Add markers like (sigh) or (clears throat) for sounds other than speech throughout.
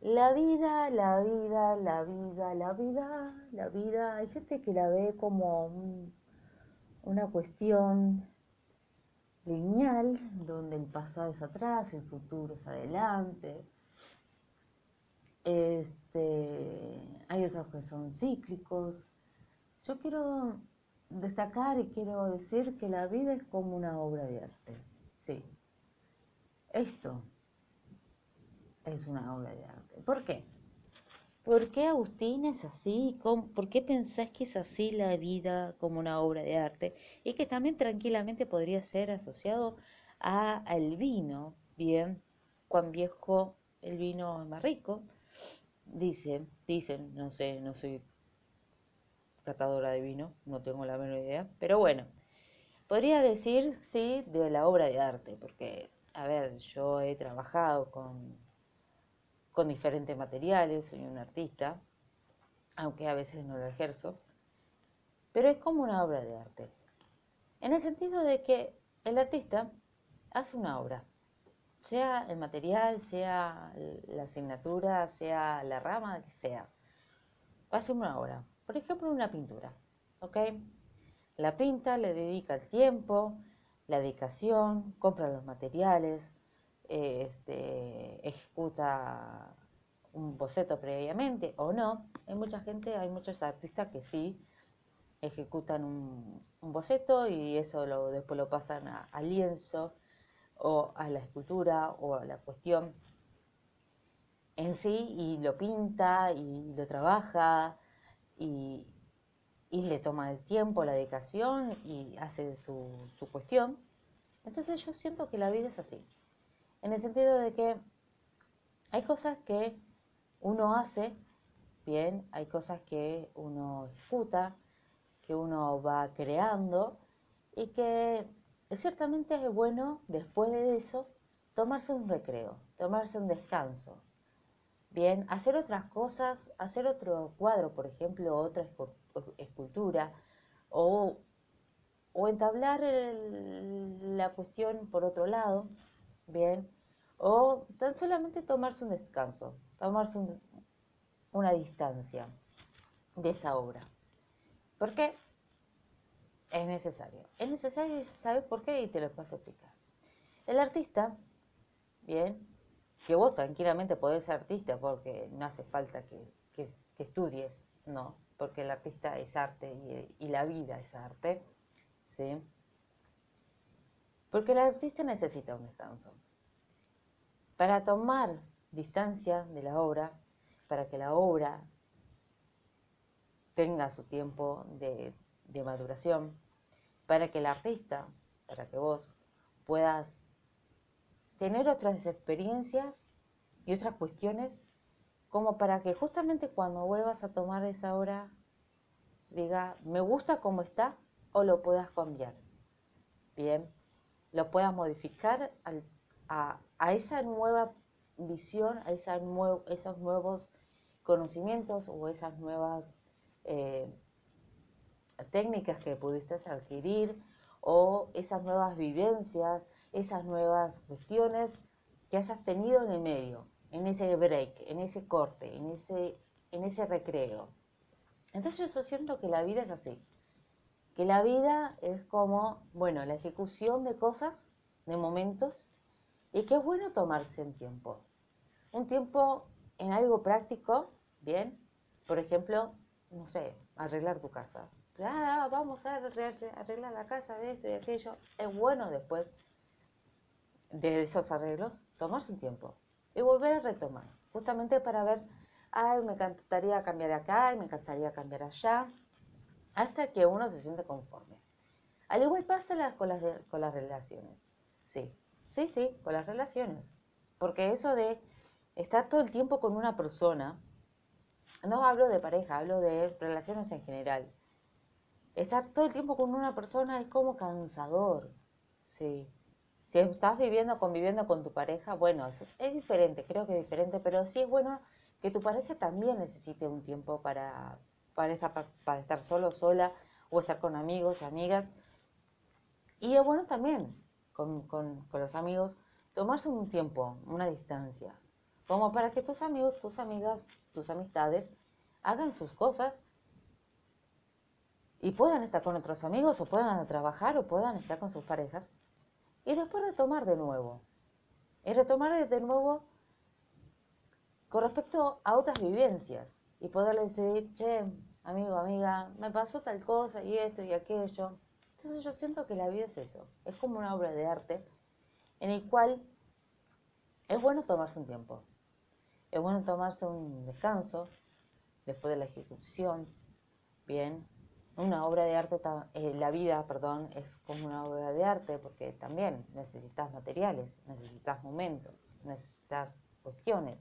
La vida, la vida, la vida, la vida, la vida. Hay gente que la ve como una cuestión lineal, donde el pasado es atrás, el futuro es adelante. Este, hay otros que son cíclicos. Yo quiero destacar y quiero decir que la vida es como una obra de arte. Sí. Esto es una obra de arte. ¿Por qué? ¿Por qué Agustín es así? ¿Por qué pensás que es así la vida como una obra de arte? Y que también tranquilamente podría ser asociado al vino. Bien, cuán viejo el vino es más rico. Dice, dicen, no sé, no soy catadora de vino, no tengo la menor idea, pero bueno, podría decir, sí, de la obra de arte, porque, a ver, yo he trabajado con con diferentes materiales, soy un artista, aunque a veces no lo ejerzo, pero es como una obra de arte, en el sentido de que el artista hace una obra, sea el material, sea la asignatura, sea la rama, que sea, hace una obra, por ejemplo una pintura, ¿ok? La pinta, le dedica el tiempo, la dedicación, compra los materiales, este, ejecuta un boceto previamente o no. Hay mucha gente, hay muchos artistas que sí ejecutan un, boceto y eso lo, después lo pasan al lienzo o a la escultura o a la cuestión en sí y lo pinta y lo trabaja y, le toma el tiempo, la dedicación y hace su, su cuestión. Entonces yo siento que la vida es así en el sentido de que hay cosas que uno hace bien, hay cosas que uno ejecuta, que uno va creando y que ciertamente es bueno después de eso tomarse un recreo, tomarse un descanso. Bien, hacer otras cosas, hacer otro cuadro, por ejemplo, otra escultura, o, o entablar la cuestión por otro lado, Bien. O tan solamente tomarse un descanso, tomarse una distancia de esa obra. ¿Por qué? Es necesario. Es necesario saber por qué y te lo paso a explicar. El artista, bien, que vos tranquilamente podés ser artista porque no hace falta que, estudies, no, porque el artista es arte y, y, la vida es arte, ¿sí? Porque el artista necesita un descanso. Para tomar distancia de la obra, para que la obra tenga su tiempo de, maduración, para que el artista, para que vos puedas tener otras experiencias y otras cuestiones, como para que justamente cuando vuelvas a tomar esa obra, diga, me gusta como está o lo puedas cambiar. Bien, lo puedas modificar a, esa nueva visión, a esos nuevos conocimientos o esas nuevas eh, técnicas que pudiste adquirir o esas nuevas vivencias, esas nuevas cuestiones que hayas tenido en el medio, en ese break, en ese corte, en ese, en ese recreo. Entonces yo siento que la vida es así, que la vida es como, bueno, la ejecución de cosas de momentos y que es bueno tomarse un tiempo. Un tiempo en algo práctico, ¿bien? Por ejemplo, no sé, arreglar tu casa. Ah, vamos a arreglar la casa de esto y aquello. Es bueno después de esos arreglos tomarse un tiempo y volver a retomar, justamente para ver, ay, me encantaría cambiar acá y me encantaría cambiar allá, hasta que uno se siente conforme. Al igual pasa con las, con las relaciones. Sí, sí, sí, con las relaciones. Porque eso de estar todo el tiempo con una persona, no hablo de pareja, hablo de relaciones en general. Estar todo el tiempo con una persona es como cansador, sí. Si estás viviendo, conviviendo con tu pareja, bueno, es, es diferente, creo que es diferente, pero sí es bueno que tu pareja también necesite un tiempo para, para, estar, para estar solo, sola, o estar con amigos, amigas. Y es bueno también con, los amigos, tomarse un tiempo, una distancia. como para que tus amigos, tus amigas, tus amistades hagan sus cosas y puedan estar con otros amigos o puedan trabajar o puedan estar con sus parejas y después retomar de nuevo. Y retomar de nuevo con respecto a otras vivencias y poderles decir, che, amigo, amiga, me pasó tal cosa y esto y aquello. Entonces yo siento que la vida es eso, es como una obra de arte en el cual es bueno tomarse un tiempo, es bueno tomarse un descanso después de la ejecución, bien, una obra de arte, eh, la vida, perdón, es como una obra de arte porque también necesitas materiales, necesitas momentos, necesitas cuestiones.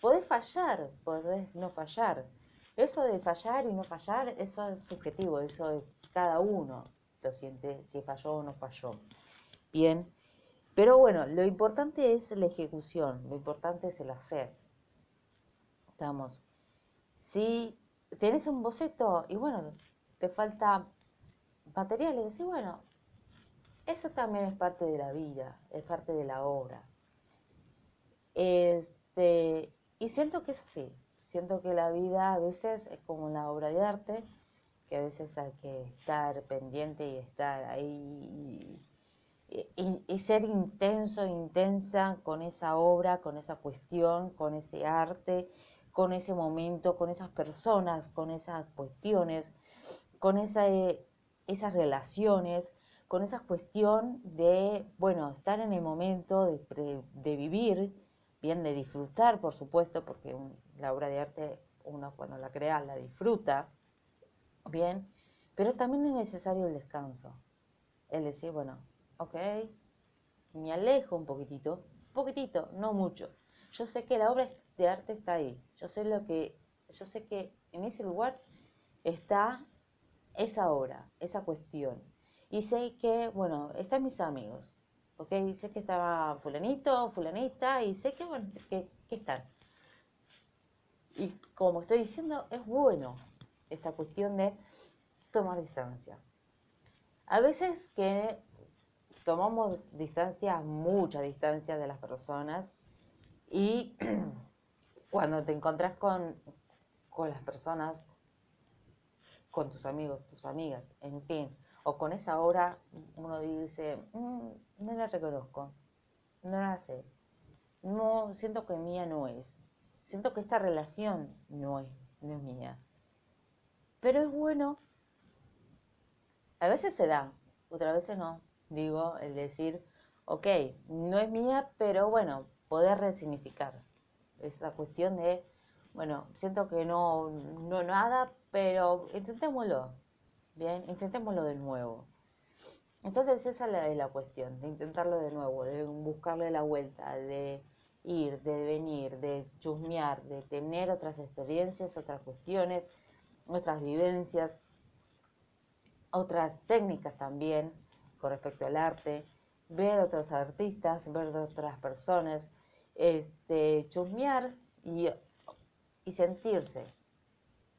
Podés fallar, podés no fallar. Eso de fallar y no fallar, eso es subjetivo, eso es cada uno lo siente, si falló o no falló. Bien, pero bueno, lo importante es la ejecución, lo importante es el hacer. Estamos. Si tenés un boceto y bueno, te falta materiales, y bueno, eso también es parte de la vida, es parte de la obra. Este, y siento que es así, siento que la vida a veces es como una obra de arte, que a veces hay que estar pendiente y estar ahí y, ser intenso, intensa con esa obra, con esa cuestión, con ese arte, con ese momento, con esas personas, con esas cuestiones con esa, eh, esas relaciones, con esa cuestión de, bueno, estar en el momento de, vivir, bien, de disfrutar, por supuesto, porque la obra de arte uno cuando la crea la disfruta, bien, pero también es necesario el descanso. Es decir, bueno, ok, me alejo un poquitito, poquitito, no mucho. Yo sé que la obra de arte está ahí. Yo sé lo que, yo sé que en ese lugar está esa hora, esa cuestión. Y sé que, bueno, están mis amigos, ¿ok? Sé que estaba fulanito, fulanita, y sé que, bueno, que, que están. Y como estoy diciendo, es bueno esta cuestión de tomar distancia. A veces que tomamos distancia, mucha distancia de las personas, y (clears throat) cuando te encontrás con, con las personas con tus amigos, tus amigas, en fin, o con esa hora uno dice, mm, no la reconozco, no la sé, no, siento que mía no es, siento que esta relación no es, mía. Pero es bueno, a veces se da, otras veces no, digo, el decir, ok, no es mía, pero bueno, poder resignificar esa cuestión de, bueno, siento que no, no nada, pero intentémoslo, bien, intentémoslo de nuevo. Entonces esa es la, cuestión, de intentarlo de nuevo, de buscarle la vuelta, de ir, de venir, de chusmear, de tener otras experiencias, otras cuestiones, otras vivencias, otras técnicas también con respecto al arte, ver otros artistas, ver otras personas, este, chusmear y, y sentirse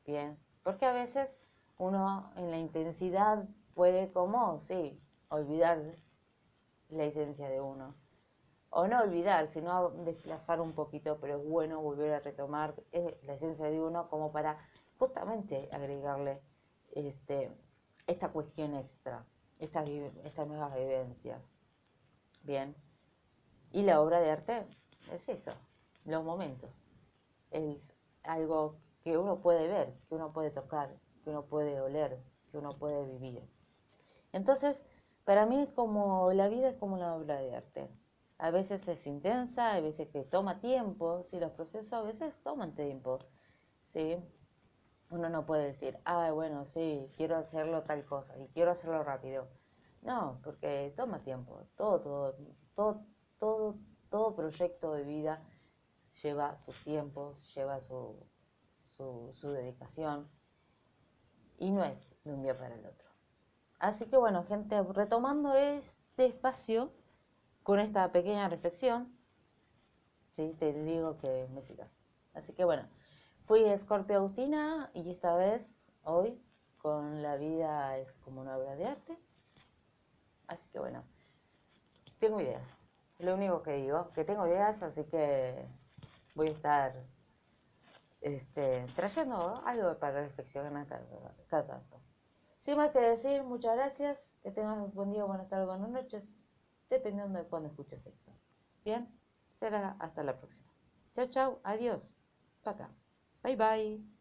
bien, porque a veces uno en la intensidad puede como, sí, olvidar la esencia de uno. O no olvidar, sino desplazar un poquito, pero es bueno volver a retomar la esencia de uno como para justamente agregarle este, esta cuestión extra, estas, estas nuevas vivencias. Bien. Y la obra de arte es eso, los momentos. Es algo que uno puede ver, que uno puede tocar, que uno puede oler, que uno puede vivir. Entonces, para mí como la vida es como una obra de arte. A veces es intensa, a veces que toma tiempo, si los procesos a veces toman tiempo, ¿sí? Uno no puede decir, ah, bueno, sí, quiero hacerlo tal cosa y quiero hacerlo rápido. No, porque toma tiempo. Todo, todo, todo, todo, todo proyecto de vida lleva sus tiempos, lleva su, su, dedicación y no es de un día para el otro. Así que bueno, gente, retomando este espacio con esta pequeña reflexión, ¿sí? te digo que me sigas. Así que bueno, fui Scorpio Agustina y esta vez, hoy, con la vida es como una obra de arte. Así que bueno, tengo ideas. Lo único que digo, que tengo ideas, así que voy a estar este, trayendo algo para reflexionar cada, cada tanto. Sin más que decir, muchas gracias. Que tengas buen día, buenas tardes, buenas noches, dependiendo de cuándo escuches esto. Bien, será hasta la próxima. Chao, chao, adiós. Acá. Bye, bye.